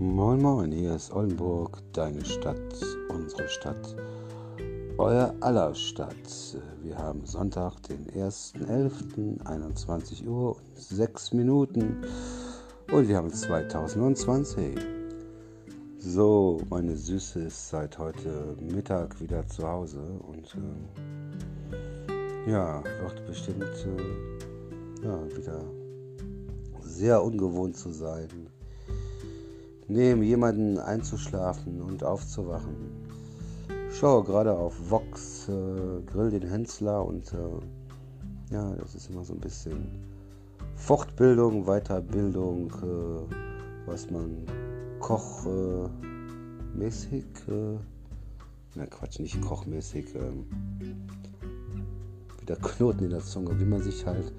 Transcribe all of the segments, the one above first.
Hier ist Oldenburg, deine Stadt, unsere Stadt, euer aller Stadt. Wir haben Sonntag, den 1.11., 21 Uhr und 6 Minuten und wir haben 2020. So, meine Süße ist seit heute Mittag wieder zu Hause und äh, ja, wird bestimmt äh, ja, wieder sehr ungewohnt zu sein neben jemanden einzuschlafen und aufzuwachen. Schaue gerade auf Vox, äh, Grill den Hensler und äh, ja, das ist immer so ein bisschen Fortbildung, Weiterbildung, äh, was man kochmäßig, äh, na Quatsch, nicht kochmäßig, ähm, wieder Knoten in der Zunge, wie man sich halt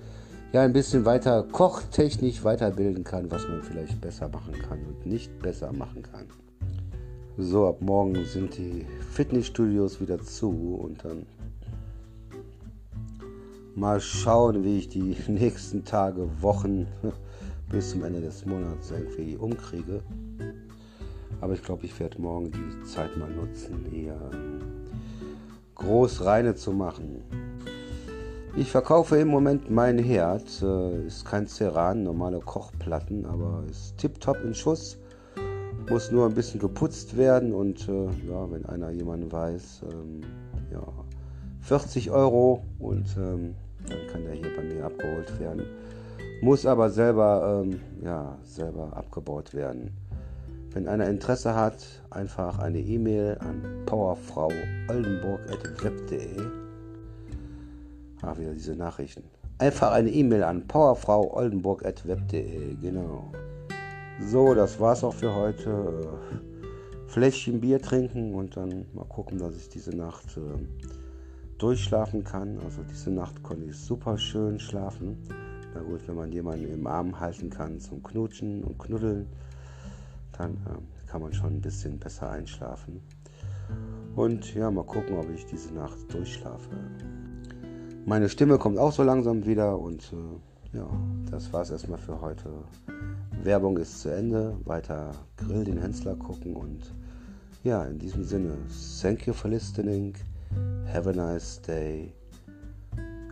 ja ein bisschen weiter kochtechnisch weiterbilden kann, was man vielleicht besser machen kann und nicht besser machen kann. So, ab morgen sind die Fitnessstudios wieder zu und dann mal schauen, wie ich die nächsten Tage, Wochen bis zum Ende des Monats irgendwie umkriege. Aber ich glaube, ich werde morgen die Zeit mal nutzen, eher groß reine zu machen. Ich verkaufe im Moment mein Herd. Äh, ist kein Ceran, normale Kochplatten, aber ist tiptop in Schuss. Muss nur ein bisschen geputzt werden und äh, ja, wenn einer jemanden weiß, ähm, ja, 40 Euro und ähm, dann kann der hier bei mir abgeholt werden. Muss aber selber, ähm, ja, selber abgebaut werden. Wenn einer Interesse hat, einfach eine E-Mail an powerfrau-oldenburg.web.de Ah, wieder diese Nachrichten. Einfach eine E-Mail an powerfrau-oldenburg.web.de. Genau. So, das war's auch für heute. Fläschchen Bier trinken und dann mal gucken, dass ich diese Nacht äh, durchschlafen kann. Also diese Nacht konnte ich super schön schlafen. Na gut, wenn man jemanden im Arm halten kann zum Knutschen und Knuddeln, dann äh, kann man schon ein bisschen besser einschlafen. Und ja, mal gucken, ob ich diese Nacht durchschlafe. Meine Stimme kommt auch so langsam wieder und äh, ja, das war es erstmal für heute. Werbung ist zu Ende. Weiter Grill den Hensler gucken und ja, in diesem Sinne, thank you for listening. Have a nice day.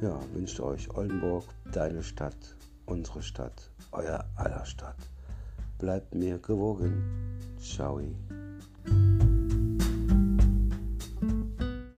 Ja, wünscht euch Oldenburg, deine Stadt, unsere Stadt, euer aller Stadt. Bleibt mir gewogen. Ciao.